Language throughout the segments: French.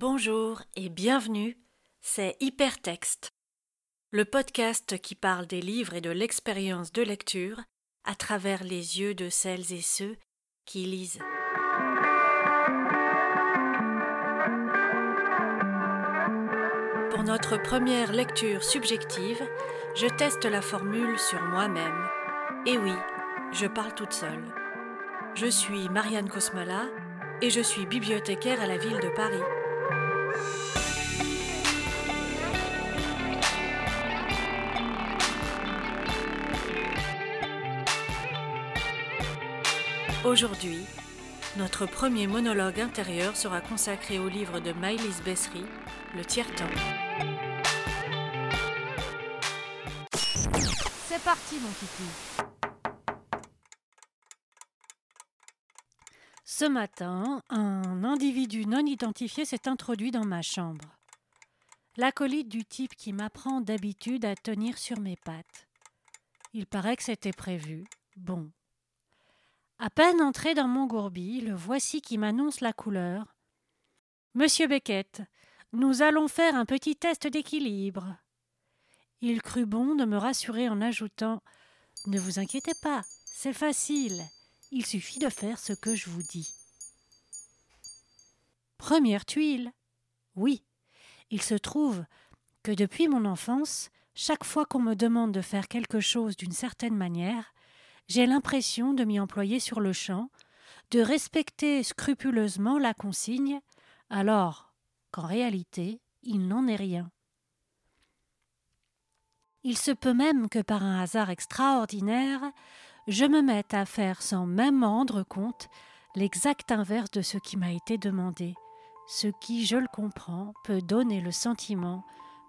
Bonjour et bienvenue, c'est Hypertexte, le podcast qui parle des livres et de l'expérience de lecture à travers les yeux de celles et ceux qui lisent. Pour notre première lecture subjective, je teste la formule sur moi-même. Et oui, je parle toute seule. Je suis Marianne Kosmala et je suis bibliothécaire à la ville de Paris. Aujourd'hui, notre premier monologue intérieur sera consacré au livre de Maëlys Bessery, Le tiers-temps. C'est parti, mon kiki. Ce matin, un individu non identifié s'est introduit dans ma chambre. L'acolyte du type qui m'apprend d'habitude à tenir sur mes pattes. Il paraît que c'était prévu. Bon. À peine entré dans mon gourbi, le voici qui m'annonce la couleur. Monsieur Beckett, nous allons faire un petit test d'équilibre. Il crut bon de me rassurer en ajoutant Ne vous inquiétez pas, c'est facile. Il suffit de faire ce que je vous dis. Première tuile. Oui, il se trouve que depuis mon enfance, chaque fois qu'on me demande de faire quelque chose d'une certaine manière, j'ai l'impression de m'y employer sur le champ, de respecter scrupuleusement la consigne, alors qu'en réalité, il n'en est rien. Il se peut même que par un hasard extraordinaire, je me mette à faire sans même m'en rendre compte l'exact inverse de ce qui m'a été demandé, ce qui, je le comprends, peut donner le sentiment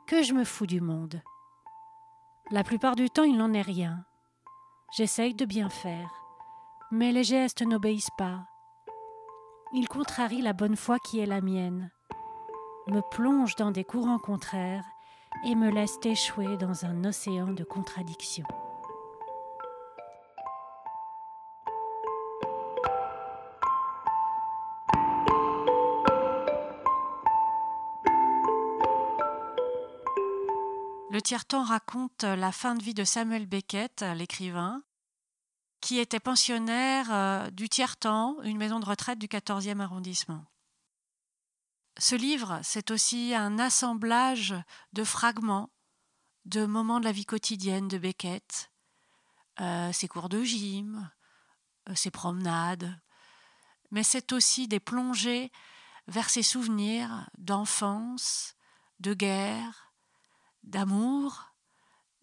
que je me fous du monde. La plupart du temps, il n'en est rien. J'essaye de bien faire, mais les gestes n'obéissent pas. Ils contrarient la bonne foi qui est la mienne, me plongent dans des courants contraires et me laissent échouer dans un océan de contradictions. Le tiers-temps raconte la fin de vie de Samuel Beckett, l'écrivain, qui était pensionnaire euh, du tiers-temps, une maison de retraite du 14e arrondissement. Ce livre, c'est aussi un assemblage de fragments de moments de la vie quotidienne de Beckett, euh, ses cours de gym, euh, ses promenades, mais c'est aussi des plongées vers ses souvenirs d'enfance, de guerre, d'amour,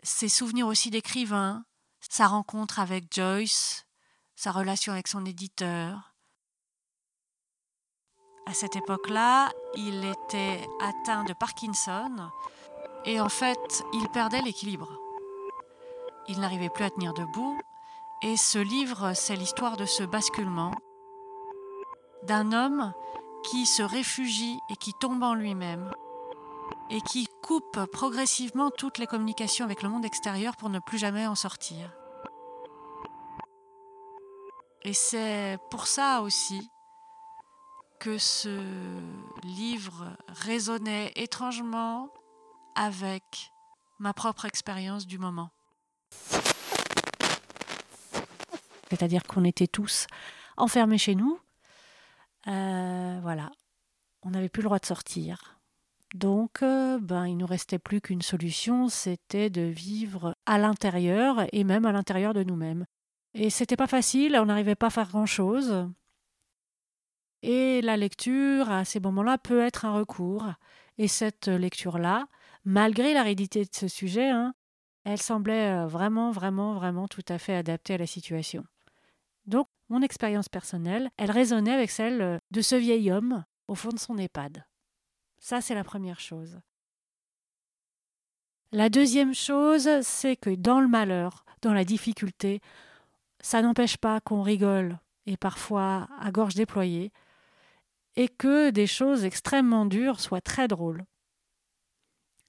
ses souvenirs aussi d'écrivain, sa rencontre avec Joyce, sa relation avec son éditeur. À cette époque-là, il était atteint de Parkinson et en fait, il perdait l'équilibre. Il n'arrivait plus à tenir debout et ce livre, c'est l'histoire de ce basculement d'un homme qui se réfugie et qui tombe en lui-même et qui coupe progressivement toutes les communications avec le monde extérieur pour ne plus jamais en sortir. Et c'est pour ça aussi que ce livre résonnait étrangement avec ma propre expérience du moment. C'est-à-dire qu'on était tous enfermés chez nous. Euh, voilà, on n'avait plus le droit de sortir. Donc, euh, ben, il nous restait plus qu'une solution, c'était de vivre à l'intérieur et même à l'intérieur de nous-mêmes. Et c'était pas facile, on n'arrivait pas à faire grand-chose. Et la lecture, à ces moments-là, peut être un recours. Et cette lecture-là, malgré l'aridité de ce sujet, hein, elle semblait euh, vraiment, vraiment, vraiment tout à fait adaptée à la situation. Donc, mon expérience personnelle, elle résonnait avec celle euh, de ce vieil homme au fond de son EHPAD. Ça, c'est la première chose. La deuxième chose, c'est que dans le malheur, dans la difficulté, ça n'empêche pas qu'on rigole, et parfois à gorge déployée, et que des choses extrêmement dures soient très drôles.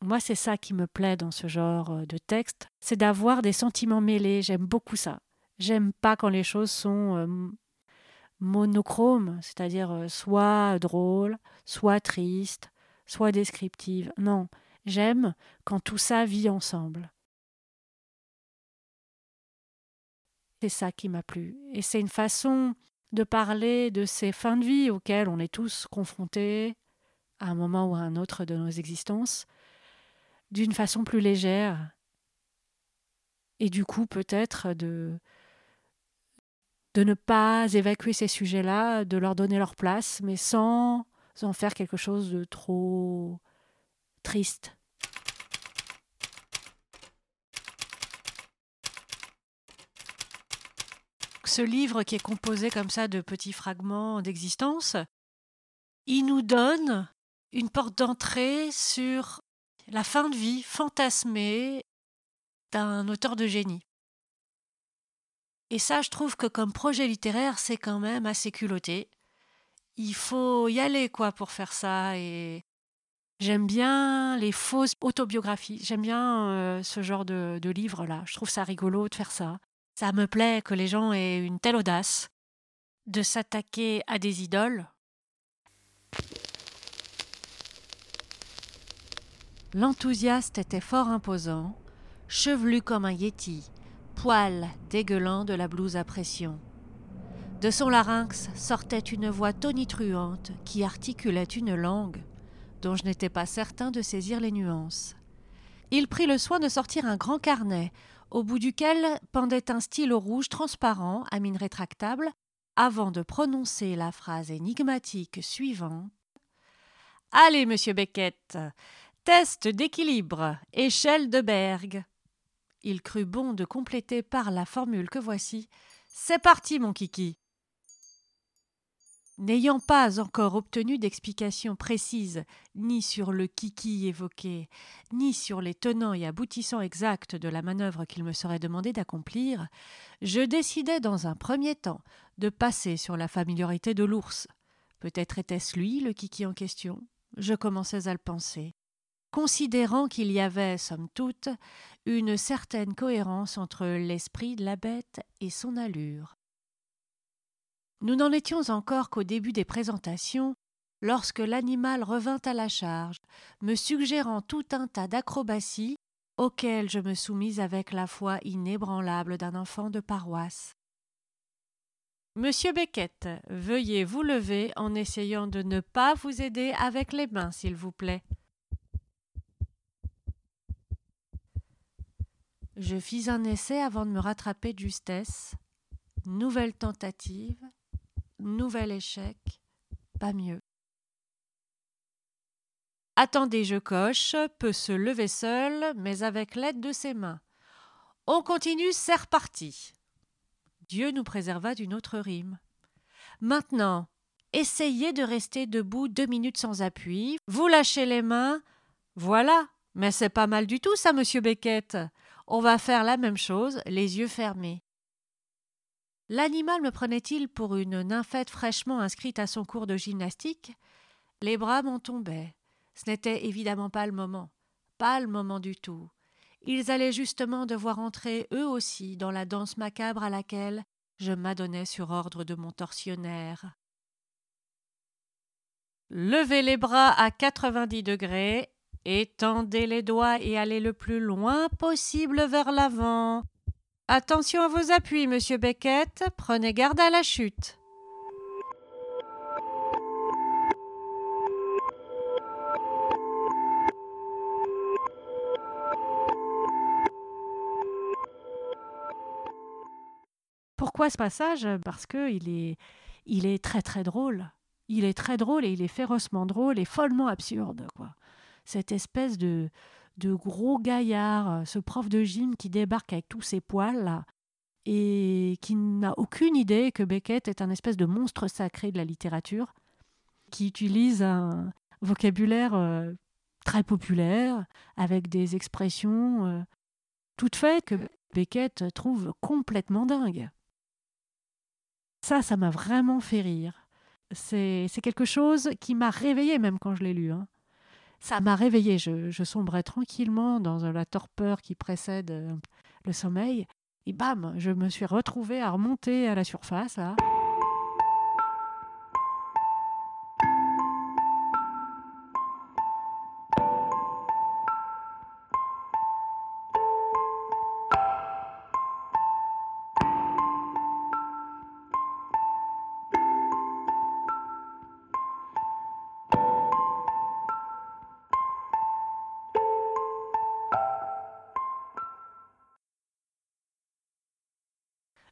Moi, c'est ça qui me plaît dans ce genre euh, de texte, c'est d'avoir des sentiments mêlés, j'aime beaucoup ça. J'aime pas quand les choses sont euh, monochrome, c'est-à-dire euh, soit drôle, soit triste, soit descriptive. Non, j'aime quand tout ça vit ensemble. C'est ça qui m'a plu. Et c'est une façon de parler de ces fins de vie auxquelles on est tous confrontés à un moment ou à un autre de nos existences, d'une façon plus légère. Et du coup, peut-être de, de ne pas évacuer ces sujets-là, de leur donner leur place, mais sans en faire quelque chose de trop triste. Ce livre qui est composé comme ça de petits fragments d'existence, il nous donne une porte d'entrée sur la fin de vie fantasmée d'un auteur de génie. Et ça, je trouve que comme projet littéraire, c'est quand même assez culotté. Il faut y aller, quoi, pour faire ça. Et j'aime bien les fausses autobiographies. J'aime bien euh, ce genre de, de livre-là. Je trouve ça rigolo de faire ça. Ça me plaît que les gens aient une telle audace de s'attaquer à des idoles. L'enthousiaste était fort imposant, chevelu comme un yéti, poil dégueulant de la blouse à pression. De son larynx sortait une voix tonitruante qui articulait une langue dont je n'étais pas certain de saisir les nuances. Il prit le soin de sortir un grand carnet, au bout duquel pendait un stylo rouge transparent à mine rétractable, avant de prononcer la phrase énigmatique suivante. Allez, monsieur Beckett, test d'équilibre, échelle de Berg il crut bon de compléter par la formule que voici. C'est parti, mon kiki. N'ayant pas encore obtenu d'explication précise ni sur le kiki évoqué, ni sur les tenants et aboutissants exacts de la manœuvre qu'il me serait demandé d'accomplir, je décidai dans un premier temps de passer sur la familiarité de l'ours. Peut-être était-ce lui le kiki en question. Je commençais à le penser considérant qu'il y avait, somme toute, une certaine cohérence entre l'esprit de la bête et son allure. Nous n'en étions encore qu'au début des présentations, lorsque l'animal revint à la charge, me suggérant tout un tas d'acrobaties auxquelles je me soumis avec la foi inébranlable d'un enfant de paroisse. Monsieur Beckett, veuillez vous lever en essayant de ne pas vous aider avec les mains, s'il vous plaît. Je fis un essai avant de me rattraper de justesse. Nouvelle tentative, nouvel échec, pas mieux. Attendez, je coche, peut se lever seul, mais avec l'aide de ses mains. On continue, c'est reparti. Dieu nous préserva d'une autre rime. Maintenant, essayez de rester debout deux minutes sans appui. Vous lâchez les mains. Voilà. Mais c'est pas mal du tout, ça, monsieur Beckett. On va faire la même chose, les yeux fermés. L'animal me prenait-il pour une nymphette fraîchement inscrite à son cours de gymnastique? Les bras m'en tombaient. Ce n'était évidemment pas le moment. Pas le moment du tout. Ils allaient justement devoir entrer eux aussi dans la danse macabre à laquelle je m'adonnais sur ordre de mon tortionnaire. Levez les bras à quatre-vingt-dix degrés Étendez les doigts et allez le plus loin possible vers l'avant. Attention à vos appuis, monsieur Beckett. Prenez garde à la chute. Pourquoi ce passage? Parce que il est, il est très très drôle. Il est très drôle et il est férocement drôle et follement absurde, quoi cette espèce de, de gros gaillard, euh, ce prof de gym qui débarque avec tous ses poils et qui n'a aucune idée que Beckett est un espèce de monstre sacré de la littérature, qui utilise un vocabulaire euh, très populaire, avec des expressions euh, toutes faites que Beckett trouve complètement dingue. Ça, ça m'a vraiment fait rire. C'est quelque chose qui m'a réveillé même quand je l'ai lu. Hein ça m'a réveillée. Je, sombrais tranquillement dans la torpeur qui précède euh, le sommeil. Et bam, je me suis retrouvée à remonter à la surface.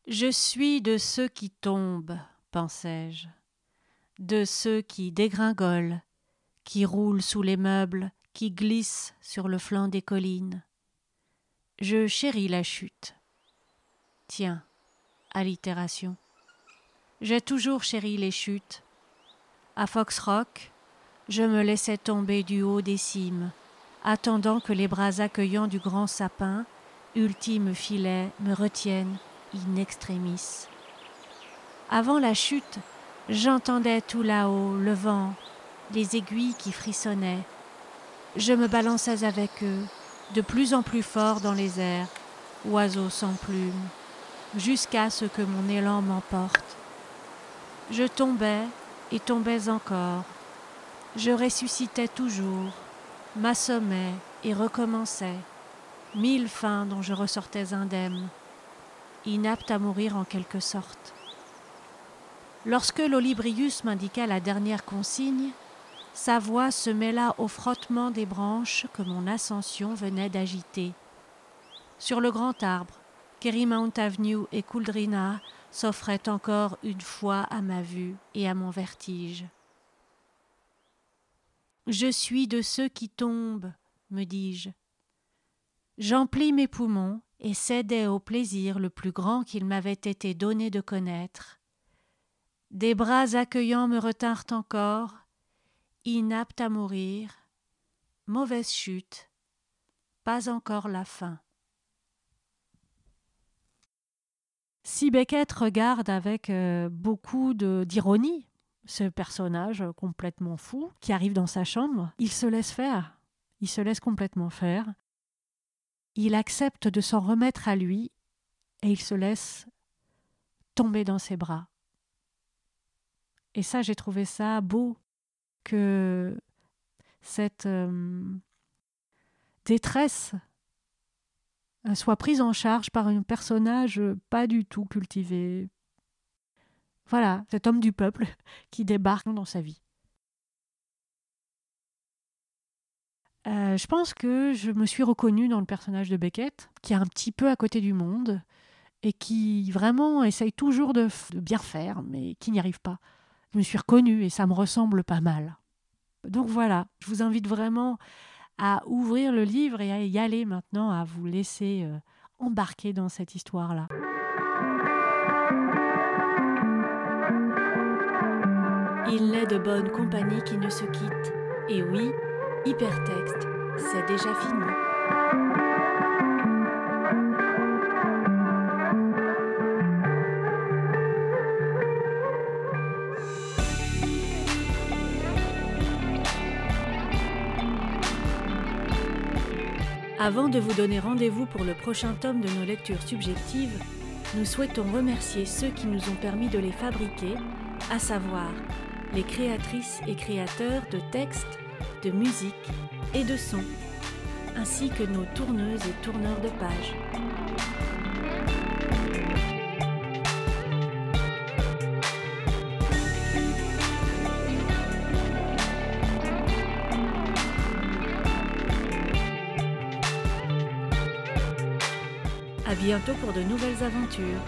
Je suis de ceux qui tombent, pensai-je, de ceux qui dégringolent, qui roulent sous les meubles, qui glissent sur le flanc des collines. Je chéris la chute. Tiens, allitération. J'ai toujours chéri les chutes. À Fox Rock, je me laissais tomber du haut des cimes, attendant que les bras accueillants du grand sapin, ultime filet, me retiennent in extremis. Avant la chute, j'entendais tout là-haut le vent, les aiguilles qui frissonnaient. Je me balançais avec eux, de plus en plus fort dans les airs, oiseaux sans plumes, jusqu'à ce que mon élan m'emporte. Je tombais et tombais encore. Je ressuscitais toujours, m'assommais et recommençais, mille fins dont je ressortais indemne, inapte à mourir en quelque sorte. Lorsque l'Olibrius m'indiqua la dernière consigne, sa voix se mêla au frottement des branches que mon ascension venait d'agiter. Sur le grand arbre, Kerry Mount Avenue et Couldrina s'offraient encore une fois à ma vue et à mon vertige. Je suis de ceux qui tombent, me dis-je. J'emplis mes poumons et cédai au plaisir le plus grand qu'il m'avait été donné de connaître. Des bras accueillants me retinrent encore, inapte à mourir, mauvaise chute, pas encore la fin. Si Beckett regarde avec euh, beaucoup d'ironie ce personnage complètement fou qui arrive dans sa chambre, il se laisse faire, il se laisse complètement faire, il accepte de s'en remettre à lui et il se laisse tomber dans ses bras. Et ça, j'ai trouvé ça beau que cette euh, détresse euh, soit prise en charge par un personnage pas du tout cultivé. Voilà, cet homme du peuple qui débarque dans sa vie. Euh, je pense que je me suis reconnue dans le personnage de Beckett, qui est un petit peu à côté du monde et qui vraiment essaye toujours de bien faire, mais qui n'y arrive pas je me suis reconnue et ça me ressemble pas mal. Donc voilà, je vous invite vraiment à ouvrir le livre et à y aller maintenant, à vous laisser euh, embarquer dans cette histoire-là. Il n'est de bonne compagnie qui ne se quitte. Et oui, hypertexte, c'est déjà fini. Avant de vous donner rendez-vous pour le prochain tome de nos lectures subjectives, nous souhaitons remercier ceux qui nous ont permis de les fabriquer, à savoir les créatrices et créateurs de textes, de musique et de sons, ainsi que nos tourneuses et tourneurs de pages. bientôt pour de nouvelles aventures.